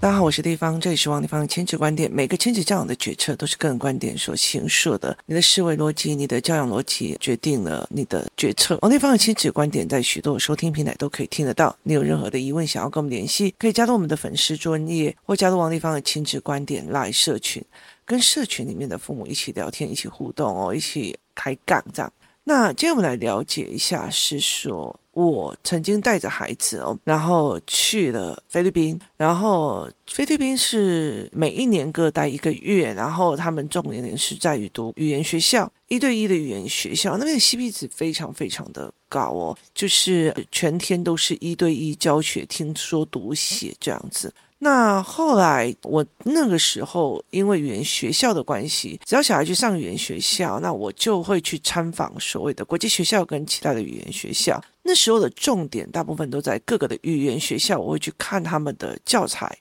大家好，我是地方，这里是王地方的亲子观点。每个亲子教养的决策都是个人观点所形塑的。你的思维逻辑、你的教养逻辑决定了你的决策。王地方的亲子观点在许多收听平台都可以听得到。你有任何的疑问想要跟我们联系，可以加入我们的粉丝专业，或加入王地方的亲子观点来社群，跟社群里面的父母一起聊天、一起互动哦，一起开杠这样。那今天我们来了解一下，是说。我曾经带着孩子哦，然后去了菲律宾，然后菲律宾是每一年各待一个月，然后他们重点是在于读语言学校，一对一的语言学校，那边的 CP 值非常非常的高哦，就是全天都是一对一教学，听说读写这样子。那后来我那个时候因为语言学校的关系，只要小孩去上语言学校，那我就会去参访所谓的国际学校跟其他的语言学校。那时候的重点大部分都在各个的语言学校，我会去看他们的教材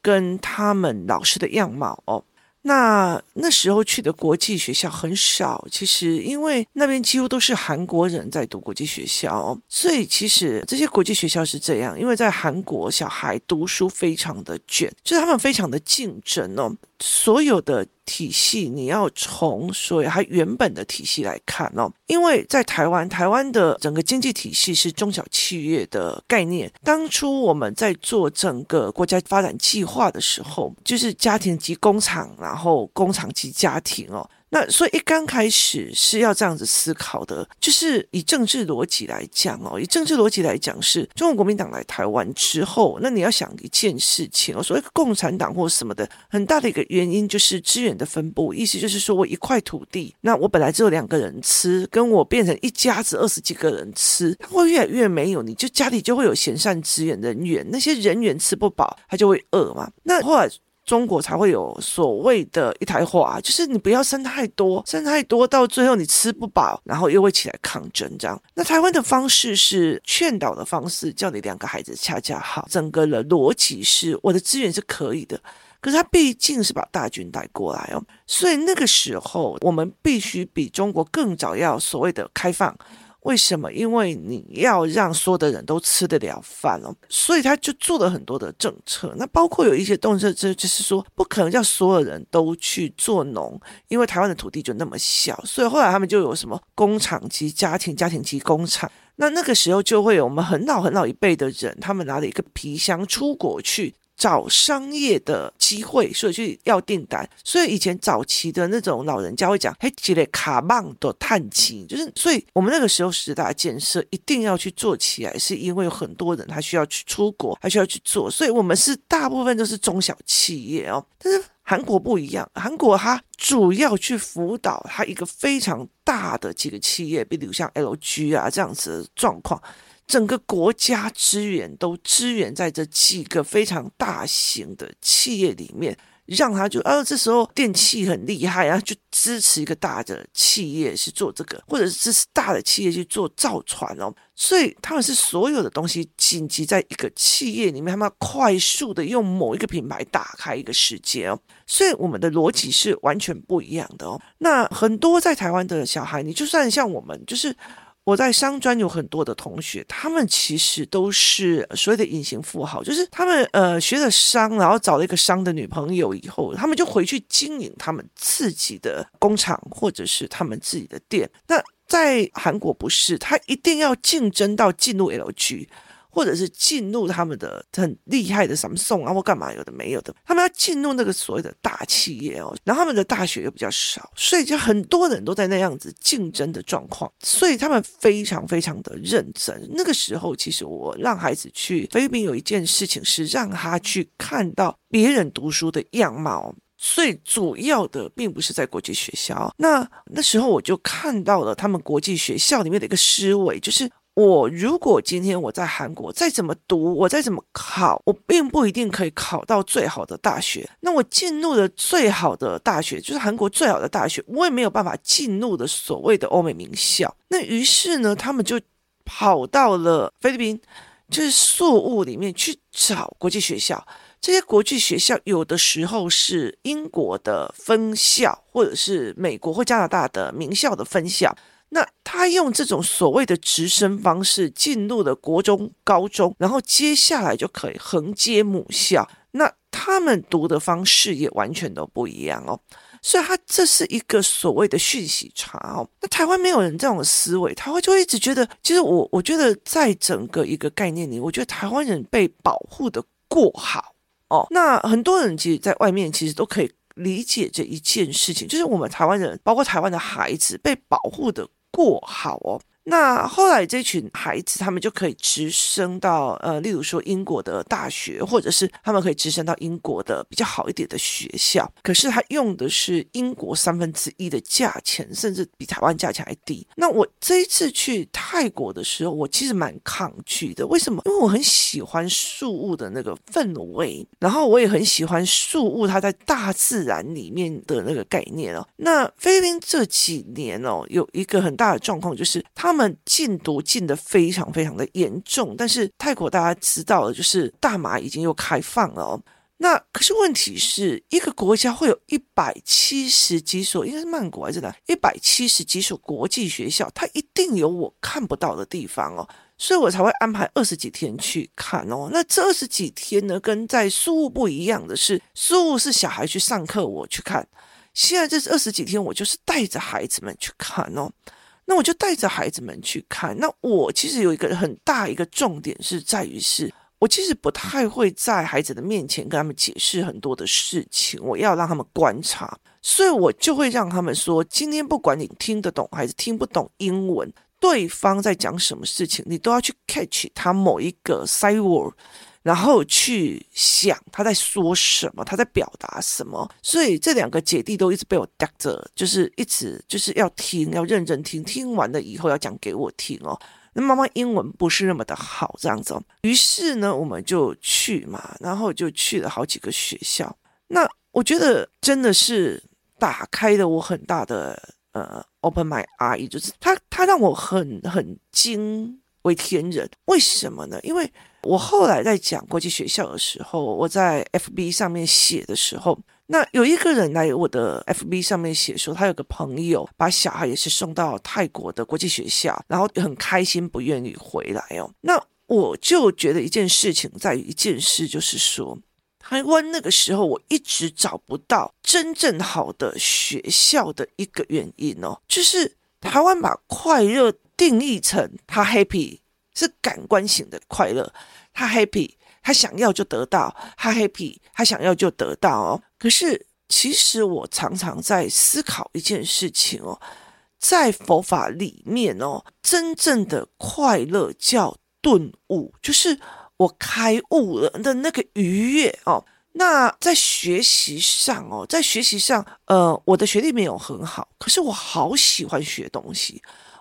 跟他们老师的样貌哦。那那时候去的国际学校很少，其实因为那边几乎都是韩国人在读国际学校，所以其实这些国际学校是这样，因为在韩国小孩读书非常的卷，就是他们非常的竞争哦。所有的体系，你要从所以它原本的体系来看哦，因为在台湾，台湾的整个经济体系是中小企业的概念。当初我们在做整个国家发展计划的时候，就是家庭及工厂，然后工厂及家庭哦。那所以一刚开始是要这样子思考的，就是以政治逻辑来讲哦，以政治逻辑来讲是中国国民党来台湾之后，那你要想一件事情哦，所谓共产党或什么的，很大的一个原因就是资源的分布，意思就是说我一块土地，那我本来只有两个人吃，跟我变成一家子二十几个人吃，它会越来越没有，你就家里就会有闲散资源人员，那些人员吃不饱，他就会饿嘛。那后来。中国才会有所谓的一台化，就是你不要生太多，生太多到最后你吃不饱，然后又会起来抗争这样。那台湾的方式是劝导的方式，叫你两个孩子恰恰好。整个的逻辑是我的资源是可以的，可是他毕竟是把大军带过来哦，所以那个时候我们必须比中国更早要所谓的开放。为什么？因为你要让所有的人都吃得了饭哦，所以他就做了很多的政策。那包括有一些政策，这就是说不可能叫所有人都去做农，因为台湾的土地就那么小。所以后来他们就有什么工厂及家庭、家庭及工厂。那那个时候就会有我们很老很老一辈的人，他们拿了一个皮箱出国去。找商业的机会，所以去要订单。所以以前早期的那种老人家会讲，嘿，积累卡棒的叹气，就是所以我们那个时候十大建设一定要去做起来，是因为有很多人他需要去出国，还需要去做。所以我们是大部分都是中小企业哦，但是韩国不一样，韩国它主要去辅导它一个非常大的几个企业，比如像 LG 啊这样子的状况。整个国家资源都支援在这几个非常大型的企业里面，让他就啊，这时候电器很厉害啊，就支持一个大的企业去做这个，或者是支持大的企业去做造船哦。所以他们是所有的东西紧急在一个企业里面，他们要快速的用某一个品牌打开一个世界哦。所以我们的逻辑是完全不一样的哦。那很多在台湾的小孩，你就算像我们，就是。我在商专有很多的同学，他们其实都是所谓的隐形富豪，就是他们呃学了商，然后找了一个商的女朋友以后，他们就回去经营他们自己的工厂或者是他们自己的店。那在韩国不是，他一定要竞争到进入 LG。或者是进入他们的很厉害的什么送啊，或干嘛有的没有的，他们要进入那个所谓的大企业哦，然后他们的大学又比较少，所以就很多人都在那样子竞争的状况，所以他们非常非常的认真。那个时候，其实我让孩子去菲律宾有一件事情是让他去看到别人读书的样貌，最主要的并不是在国际学校。那那时候我就看到了他们国际学校里面的一个思维，就是。我如果今天我在韩国再怎么读，我再怎么考，我并不一定可以考到最好的大学。那我进入了最好的大学，就是韩国最好的大学，我也没有办法进入的所谓的欧美名校。那于是呢，他们就跑到了菲律宾，就是宿务里面去找国际学校。这些国际学校有的时候是英国的分校，或者是美国或加拿大的名校的分校。那他用这种所谓的直升方式进入了国中、高中，然后接下来就可以横接母校。那他们读的方式也完全都不一样哦。所以，他这是一个所谓的讯息差哦。那台湾没有人这种思维，台湾就会一直觉得，其实我我觉得在整个一个概念里，我觉得台湾人被保护的过好哦。那很多人其实在外面其实都可以理解这一件事情，就是我们台湾人，包括台湾的孩子被保护的过好哦。那后来这群孩子，他们就可以直升到呃，例如说英国的大学，或者是他们可以直升到英国的比较好一点的学校。可是他用的是英国三分之一的价钱，甚至比台湾价钱还低。那我这一次去泰国的时候，我其实蛮抗拒的。为什么？因为我很喜欢树屋的那个氛围，然后我也很喜欢树屋它在大自然里面的那个概念哦。那菲律宾这几年哦，有一个很大的状况就是它。他们禁毒禁得非常非常的严重，但是泰国大家知道的，就是大麻已经又开放了哦。那可是问题是一个国家会有一百七十几所，应该是曼谷还是哪？一百七十几所国际学校，它一定有我看不到的地方哦，所以我才会安排二十几天去看哦。那这二十几天呢，跟在宿务不一样的是，宿务是小孩去上课，我去看。现在这二十几天，我就是带着孩子们去看哦。那我就带着孩子们去看。那我其实有一个很大一个重点是在于是，我其实不太会在孩子的面前跟他们解释很多的事情，我要让他们观察，所以我就会让他们说，今天不管你听得懂还是听不懂英文，对方在讲什么事情，你都要去 catch 他某一个 side word。然后去想他在说什么，他在表达什么，所以这两个姐弟都一直被我带着，就是一直就是要听，要认真听，听完了以后要讲给我听哦。那妈妈英文不是那么的好，这样子哦。于是呢，我们就去嘛，然后就去了好几个学校。那我觉得真的是打开了我很大的呃，open my eye，就是他他让我很很惊为天人。为什么呢？因为我后来在讲国际学校的时候，我在 FB 上面写的时候，那有一个人来我的 FB 上面写说，他有个朋友把小孩也是送到泰国的国际学校，然后很开心不愿意回来哦。那我就觉得一件事情在于一件事，就是说台湾那个时候我一直找不到真正好的学校的一个原因哦，就是台湾把快乐定义成他 happy。是感官型的快乐，他 happy，他想要就得到，他 happy，他想要就得到哦。可是其实我常常在思考一件事情哦，在佛法里面哦，真正的快乐叫顿悟，就是我开悟了的那个愉悦哦。那在学习上哦，在学习上，呃，我的学历没有很好，可是我好喜欢学东西，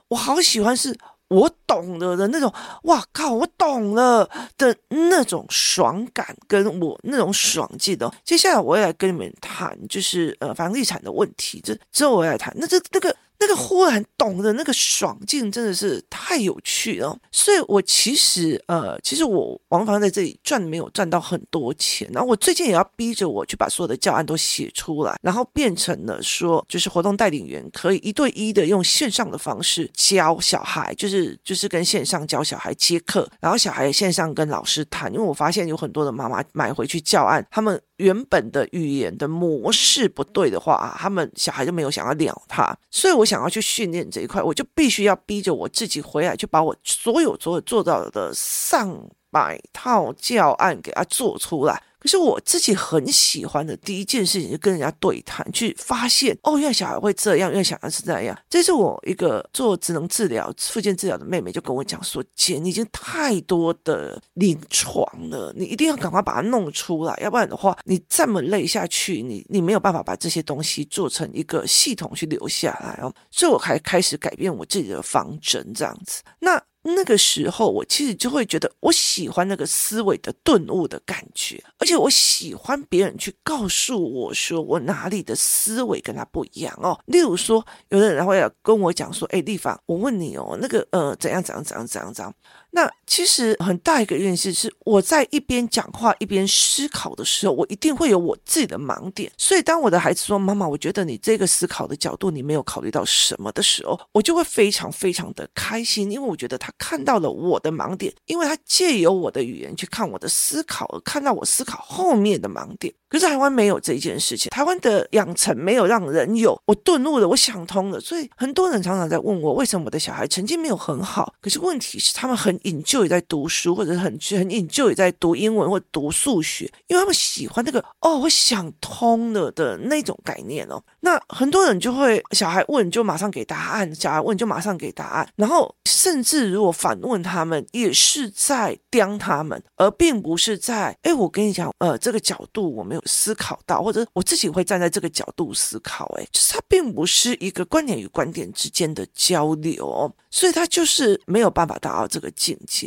我好喜欢是。我懂了的那种，哇靠！我懂了的那种爽感，跟我那种爽劲的。接下来我也来跟你们谈，就是呃房地产的问题。这之后我也来谈。那这那个。那个忽然懂的那个爽劲真的是太有趣了，所以我其实呃，其实我王房在这里赚没有赚到很多钱，然后我最近也要逼着我去把所有的教案都写出来，然后变成了说，就是活动带领员可以一对一的用线上的方式教小孩，就是就是跟线上教小孩接课，然后小孩线上跟老师谈，因为我发现有很多的妈妈买回去教案，他们。原本的语言的模式不对的话啊，他们小孩就没有想要鸟他，所以我想要去训练这一块，我就必须要逼着我自己回来，去把我所有所有做到的上百套教案给他做出来。可是我自己很喜欢的第一件事情，就跟人家对谈，去发现哦，原来小孩会这样，原来小孩是这样。这是我一个做职能治疗、复健治疗的妹妹就跟我讲说：“姐，你已经太多的临床了，你一定要赶快把它弄出来，要不然的话，你这么累下去，你你没有办法把这些东西做成一个系统去留下来哦。”所以，我还开始改变我自己的方针，这样子。那。那个时候，我其实就会觉得，我喜欢那个思维的顿悟的感觉，而且我喜欢别人去告诉我说，我哪里的思维跟他不一样哦。例如说，有的人会要跟我讲说，哎，丽芳，我问你哦，那个呃，怎样怎样怎样怎样怎样。那其实很大一个认识是，是我在一边讲话一边思考的时候，我一定会有我自己的盲点。所以当我的孩子说：“妈妈，我觉得你这个思考的角度你没有考虑到什么的时候”，我就会非常非常的开心，因为我觉得他看到了我的盲点，因为他借由我的语言去看我的思考，而看到我思考后面的盲点。可是台湾没有这一件事情，台湾的养成没有让人有我顿悟了，我想通了。所以很多人常常在问我，为什么我的小孩成绩没有很好？可是问题是他们很 enjoy 在读书，或者很很 enjoy 在读英文或读数学，因为他们喜欢那个哦，我想通了的那种概念哦。那很多人就会小孩问就马上给答案，小孩问就马上给答案，然后甚至如果反问他们，也是在刁他们，而并不是在哎，我跟你讲，呃，这个角度我没有。思考到，或者我自己会站在这个角度思考，哎，就是它并不是一个观点与观点之间的交流，所以它就是没有办法达到这个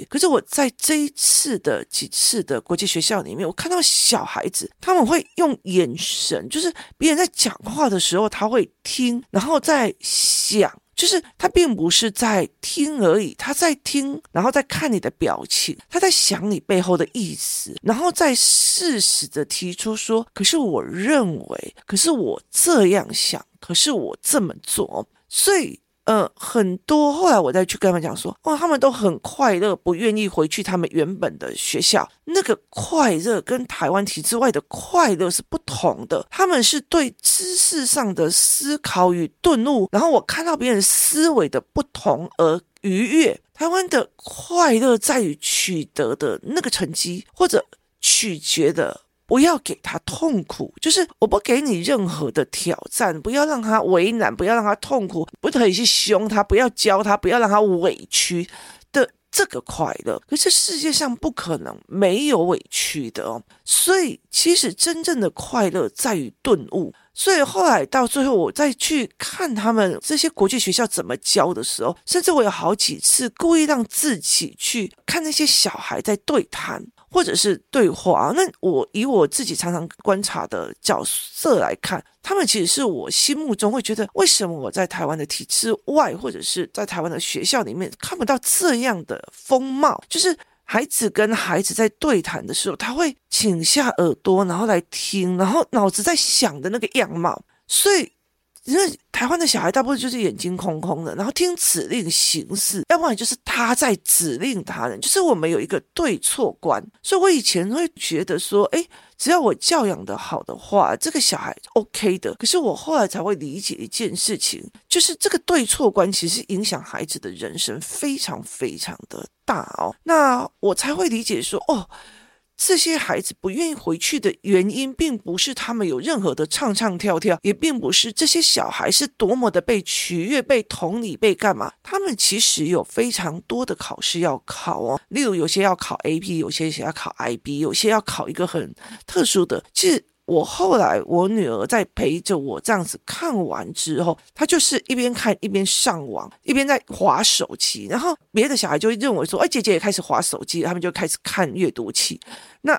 可是我在这一次的几次的国际学校里面，我看到小孩子他们会用眼神，就是别人在讲话的时候，他会听，然后在想。就是他并不是在听而已，他在听，然后在看你的表情，他在想你背后的意思，然后再适时的提出说：“可是我认为，可是我这样想，可是我这么做。”所以。呃，很多后来我再去跟他们讲说，哦，他们都很快乐，不愿意回去他们原本的学校。那个快乐跟台湾体制外的快乐是不同的。他们是对知识上的思考与顿悟，然后我看到别人思维的不同而愉悦。台湾的快乐在于取得的那个成绩，或者取决的。不要给他痛苦，就是我不给你任何的挑战，不要让他为难，不要让他痛苦，不可以去凶他，不要教他，不要让他委屈的这个快乐。可是世界上不可能没有委屈的哦，所以其实真正的快乐在于顿悟。所以后来到最后，我再去看他们这些国际学校怎么教的时候，甚至我有好几次故意让自己去看那些小孩在对谈。或者是对话，那我以我自己常常观察的角色来看，他们其实是我心目中会觉得，为什么我在台湾的体制外，或者是在台湾的学校里面看不到这样的风貌？就是孩子跟孩子在对谈的时候，他会倾下耳朵，然后来听，然后脑子在想的那个样貌，所以。因为台湾的小孩大部分就是眼睛空空的，然后听指令行事，要不然就是他在指令他人，就是我们有一个对错观。所以我以前会觉得说，诶，只要我教养得好的话，这个小孩 OK 的。可是我后来才会理解一件事情，就是这个对错观其实影响孩子的人生非常非常的大哦。那我才会理解说，哦。这些孩子不愿意回去的原因，并不是他们有任何的唱唱跳跳，也并不是这些小孩是多么的被取悦、被同理、被干嘛。他们其实有非常多的考试要考哦，例如有些要考 AP，有些要考 IB，有些要考一个很特殊的。其实。我后来，我女儿在陪着我这样子看完之后，她就是一边看一边上网，一边在划手机。然后别的小孩就认为说：“哎，姐姐也开始划手机。”他们就开始看阅读器。那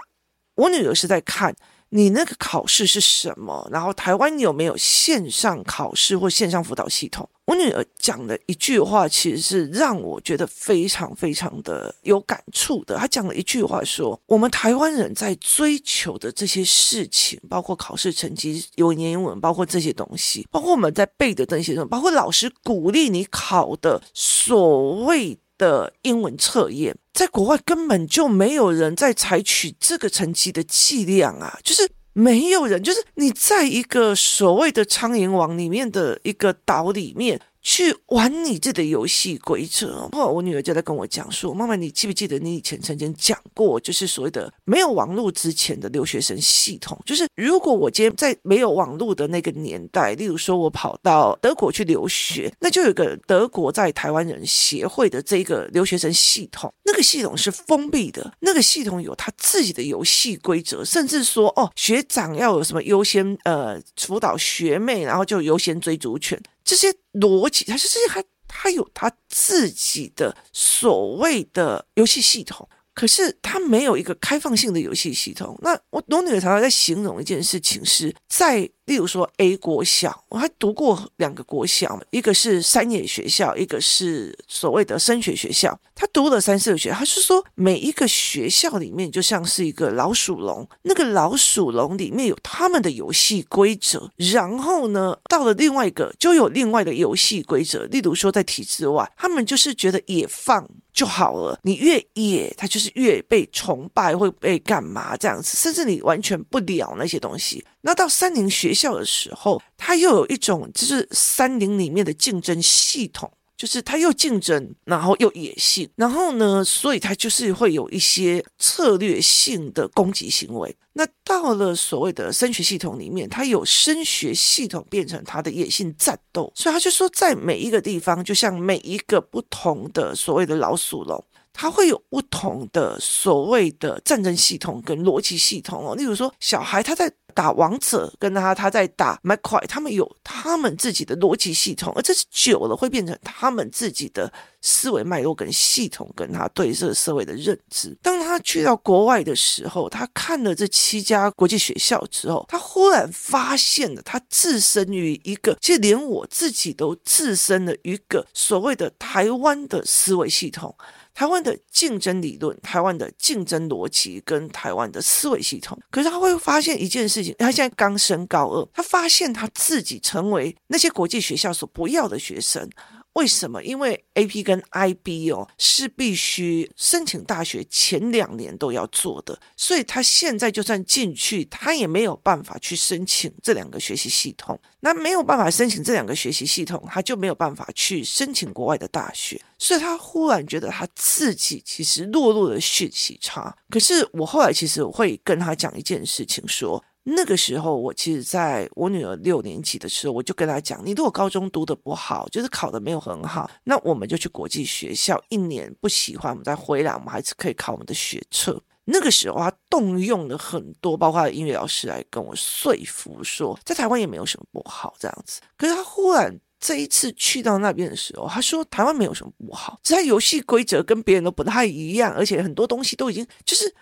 我女儿是在看。你那个考试是什么？然后台湾有没有线上考试或线上辅导系统？我女儿讲的一句话，其实是让我觉得非常非常的有感触的。她讲了一句话说：“我们台湾人在追求的这些事情，包括考试成绩、有年英文，包括这些东西，包括我们在背的那些东西，包括老师鼓励你考的所谓。”的英文测验，在国外根本就没有人在采取这个层级的计量啊，就是没有人，就是你在一个所谓的苍蝇网里面的一个岛里面。去玩你自己的游戏规则。后来我女儿就在跟我讲说：“妈妈，你记不记得你以前曾经讲过，就是所谓的没有网络之前的留学生系统？就是如果我今天在没有网络的那个年代，例如说我跑到德国去留学，那就有个德国在台湾人协会的这个留学生系统，那个系统是封闭的，那个系统有他自己的游戏规则，甚至说哦，学长要有什么优先呃辅导学妹，然后就优先追逐权。”这些逻辑，它就是还它有他自己的所谓的游戏系统。可是他没有一个开放性的游戏系统。那我我女儿常常在形容一件事情是在。例如说，A 国小，我还读过两个国小，一个是山野学校，一个是所谓的升学学校。他读了三四个学校，他是说每一个学校里面就像是一个老鼠笼，那个老鼠笼里面有他们的游戏规则，然后呢，到了另外一个就有另外的游戏规则。例如说，在体制外，他们就是觉得野放。就好了，你越野，他就是越被崇拜，会被干嘛这样子，甚至你完全不了那些东西。那到三林学校的时候，他又有一种就是山林里面的竞争系统。就是他又竞争，然后又野性，然后呢，所以他就是会有一些策略性的攻击行为。那到了所谓的升学系统里面，他有升学系统变成他的野性战斗，所以他就说，在每一个地方，就像每一个不同的所谓的老鼠笼。它会有不同的所谓的战争系统跟逻辑系统哦，例如说小孩他在打王者，跟他他在打麦块，他们有他们自己的逻辑系统，而这是久了会变成他们自己的思维脉络跟系统，跟他对这个社会的认知。当他去到国外的时候，他看了这七家国际学校之后，他忽然发现了他置身于一个，其实连我自己都置身了一个所谓的台湾的思维系统。台湾的竞争理论、台湾的竞争逻辑跟台湾的思维系统，可是他会发现一件事情，他现在刚升高二，他发现他自己成为那些国际学校所不要的学生。为什么？因为 AP 跟 IB 哦是必须申请大学前两年都要做的，所以他现在就算进去，他也没有办法去申请这两个学习系统。那没有办法申请这两个学习系统，他就没有办法去申请国外的大学。所以他忽然觉得他自己其实落入了学习差。可是我后来其实我会跟他讲一件事情说。那个时候，我其实在我女儿六年级的时候，我就跟她讲：“你如果高中读得不好，就是考得没有很好，那我们就去国际学校一年，不喜欢我们再回来，我们还是可以考我们的学测。”那个时候，他动用了很多，包括音乐老师来跟我说服，说在台湾也没有什么不好这样子。可是他忽然这一次去到那边的时候，他说台湾没有什么不好，只是游戏规则跟别人都不太一样，而且很多东西都已经就是。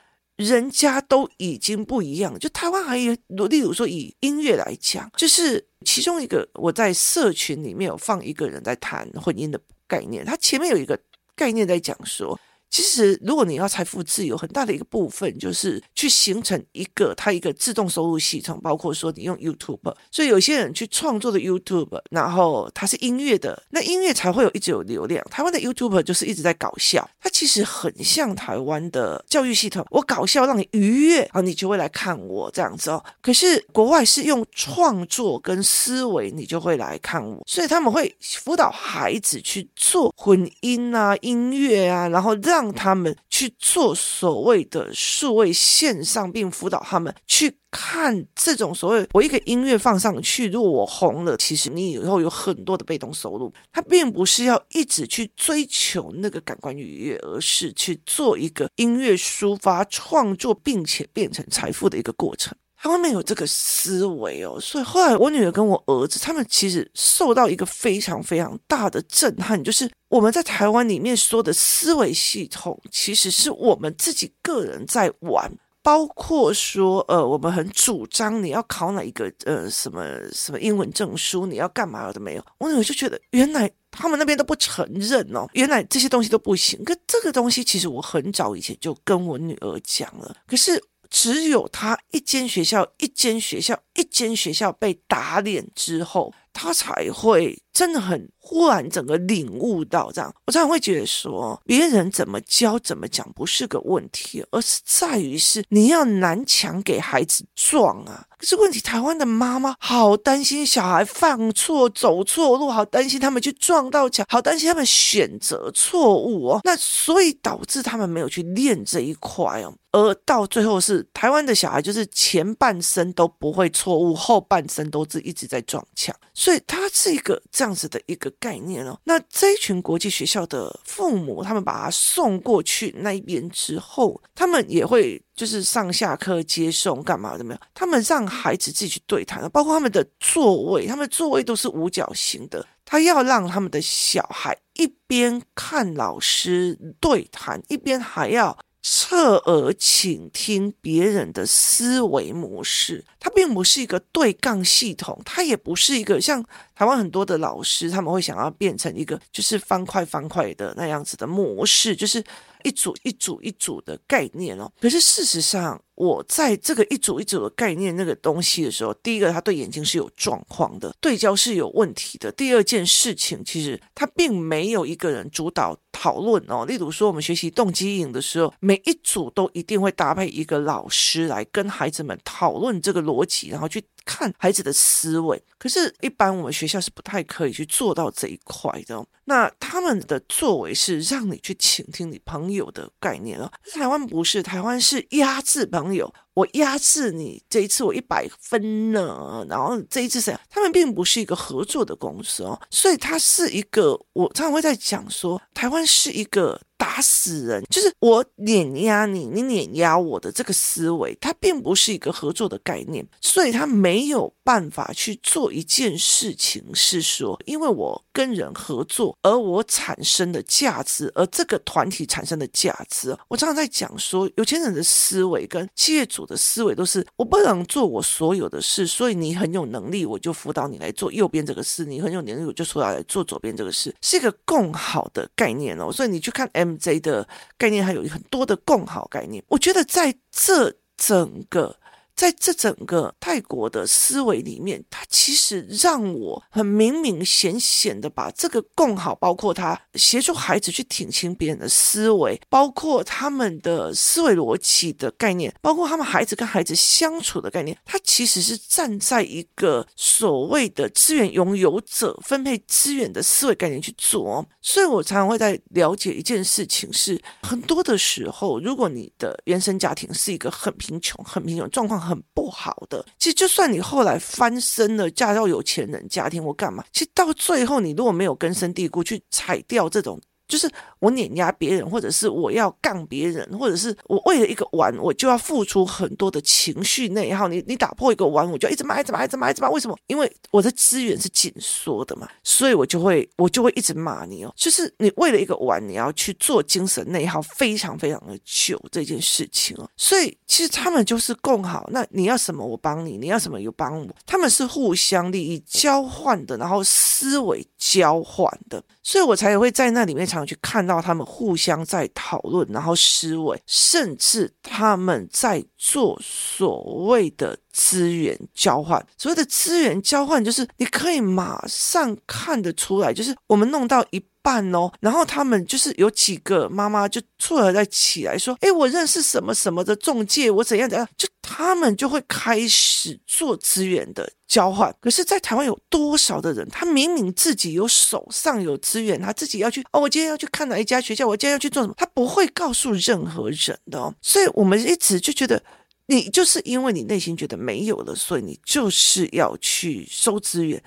人家都已经不一样，就台湾还有，例如说以音乐来讲，就是其中一个我在社群里面有放一个人在谈婚姻的概念，他前面有一个概念在讲说。其实，如果你要财富自由，很大的一个部分就是去形成一个它一个自动收入系统，包括说你用 YouTube，所以有些人去创作的 YouTube，然后它是音乐的，那音乐才会有一直有流量。台湾的 YouTube 就是一直在搞笑，它其实很像台湾的教育系统，我搞笑让你愉悦，啊，你就会来看我这样子哦。可是国外是用创作跟思维，你就会来看我，所以他们会辅导孩子去做混音啊、音乐啊，然后让。让他们去做所谓的数位线上，并辅导他们去看这种所谓我一个音乐放上去，如果我红了，其实你以后有很多的被动收入。他并不是要一直去追求那个感官愉悦，而是去做一个音乐抒发创作，并且变成财富的一个过程。他外面有这个思维哦，所以后来我女儿跟我儿子他们其实受到一个非常非常大的震撼，就是我们在台湾里面说的思维系统，其实是我们自己个人在玩，包括说呃，我们很主张你要考哪一个呃什么什么英文证书，你要干嘛的没有？我女儿就觉得原来他们那边都不承认哦，原来这些东西都不行。可这个东西其实我很早以前就跟我女儿讲了，可是。只有他一间学校，一间学校，一间学校被打脸之后，他才会真的很忽然整个领悟到这样。我常常会觉得说，别人怎么教怎么讲不是个问题，而是在于是你要南墙给孩子撞啊。可是问题，台湾的妈妈好担心小孩犯错、走错路，好担心他们去撞到墙，好担心他们选择错误哦。那所以导致他们没有去练这一块哦，而到最后是台湾的小孩，就是前半生都不会错误，后半生都是一直在撞墙。所以他是一个这样子的一个概念哦。那这一群国际学校的父母，他们把他送过去那一边之后，他们也会。就是上下课接送干嘛的没有？他们让孩子自己去对谈，包括他们的座位，他们座位都是五角形的。他要让他们的小孩一边看老师对谈，一边还要侧耳倾听别人的思维模式，它并不是一个对杠系统，它也不是一个像台湾很多的老师他们会想要变成一个就是方块方块的那样子的模式，就是。一组一组一组的概念哦，可是事实上，我在这个一组一组的概念那个东西的时候，第一个，他对眼睛是有状况的，对焦是有问题的。第二件事情，其实他并没有一个人主导讨论哦。例如说，我们学习动机影的时候，每一组都一定会搭配一个老师来跟孩子们讨论这个逻辑，然后去看孩子的思维。可是，一般我们学校是不太可以去做到这一块的。那他们的作为是让你去倾听你朋友的概念了。台湾不是，台湾是压制朋友。我压制你，这一次我一百分呢，然后这一次谁？他们并不是一个合作的公司哦，所以它是一个，我常常会在讲说，台湾是一个。打死人，就是我碾压你，你碾压我的这个思维，它并不是一个合作的概念，所以它没有办法去做一件事情，是说，因为我跟人合作，而我产生的价值，而这个团体产生的价值，我常常在讲说，有钱人的思维跟企业主我的思维都是，我不想做我所有的事，所以你很有能力，我就辅导你来做右边这个事，你很有能力，我就辅导来做左边这个事，是一个共好的概念哦，所以你去看 M J 的概念还有很多的共好概念，我觉得在这整个。在这整个泰国的思维里面，他其实让我很明明显显的把这个共好，包括他协助孩子去挺清别人的思维，包括他们的思维逻辑的概念，包括他们孩子跟孩子相处的概念，他其实是站在一个所谓的资源拥有者分配资源的思维概念去做。所以我常常会在了解一件事情是，很多的时候，如果你的原生家庭是一个很贫穷、很贫穷状况。很很不好的，其实就算你后来翻身了，嫁到有钱人家庭，或干嘛？其实到最后，你如果没有根深蒂固去踩掉这种。就是我碾压别人，或者是我要杠别人，或者是我为了一个碗，我就要付出很多的情绪内耗。你你打破一个碗，我就一直骂，一直骂，一直骂，一直骂。为什么？因为我的资源是紧缩的嘛，所以我就会我就会一直骂你哦。就是你为了一个碗，你要去做精神内耗，非常非常的久这件事情哦。所以其实他们就是共好。那你要什么我帮你，你要什么又帮我，他们是互相利益交换的，然后思维交换的，所以我才会在那里面常。去看到到他们互相在讨论，然后思维，甚至他们在做所谓的资源交换。所谓的资源交换，就是你可以马上看得出来，就是我们弄到一。办哦，然后他们就是有几个妈妈就撮合在起来说：“诶，我认识什么什么的中介，我怎样怎样。”就他们就会开始做资源的交换。可是，在台湾有多少的人，他明明自己有手上有资源，他自己要去哦，我今天要去看哪一家学校，我今天要去做什么，他不会告诉任何人的。所以我们一直就觉得，你就是因为你内心觉得没有了，所以你就是要去收资源。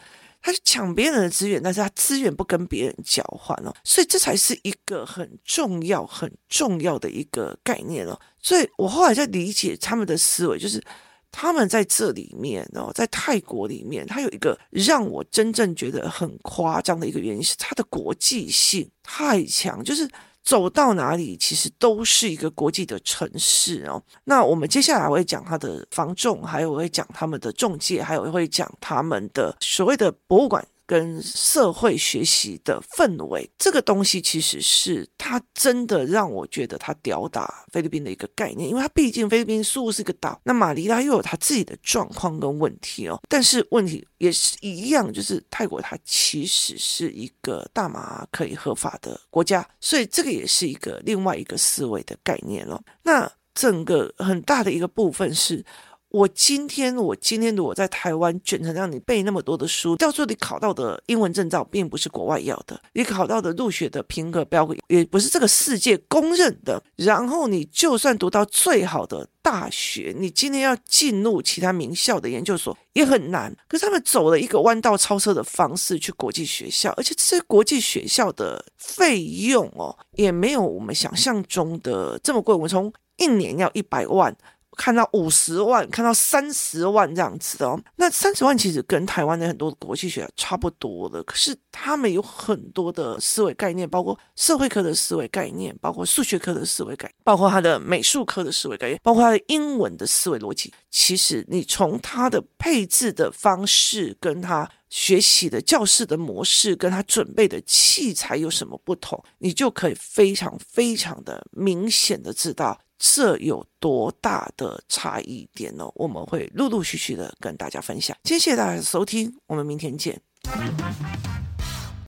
他是抢别人的资源，但是他资源不跟别人交换哦，所以这才是一个很重要、很重要的一个概念哦。所以我后来在理解他们的思维，就是他们在这里面哦，在泰国里面，他有一个让我真正觉得很夸张的一个原因是他的国际性太强，就是。走到哪里，其实都是一个国际的城市哦。那我们接下来会讲它的房仲，还有我会讲他们的中介，还有会讲他们的所谓的博物馆。跟社会学习的氛围，这个东西其实是它真的让我觉得它吊打菲律宾的一个概念，因为它毕竟菲律宾似乎是一个岛，那马尼拉又有它自己的状况跟问题哦。但是问题也是一样，就是泰国它其实是一个大麻可以合法的国家，所以这个也是一个另外一个思维的概念哦。那整个很大的一个部分是。我今天，我今天如果在台湾卷成让你背那么多的书，到时候你考到的英文证照并不是国外要的，你考到的入学的评格标准也不是这个世界公认的。然后你就算读到最好的大学，你今天要进入其他名校的研究所也很难。可是他们走了一个弯道超车的方式去国际学校，而且这些国际学校的费用哦，也没有我们想象中的这么贵。我们从一年要一百万。看到五十万，看到三十万这样子的哦。那三十万其实跟台湾的很多国际学差不多的，可是他们有很多的思维概念，包括社会科的思维概念，包括数学科的思维概念，包括他的美术科的思维概念，包括他的英文的思维逻辑。其实你从他的配置的方式，跟他学习的教室的模式，跟他准备的器材有什么不同，你就可以非常非常的明显的知道。这有多大的差异点呢？我们会陆陆续续的跟大家分享。谢谢大家的收听，我们明天见。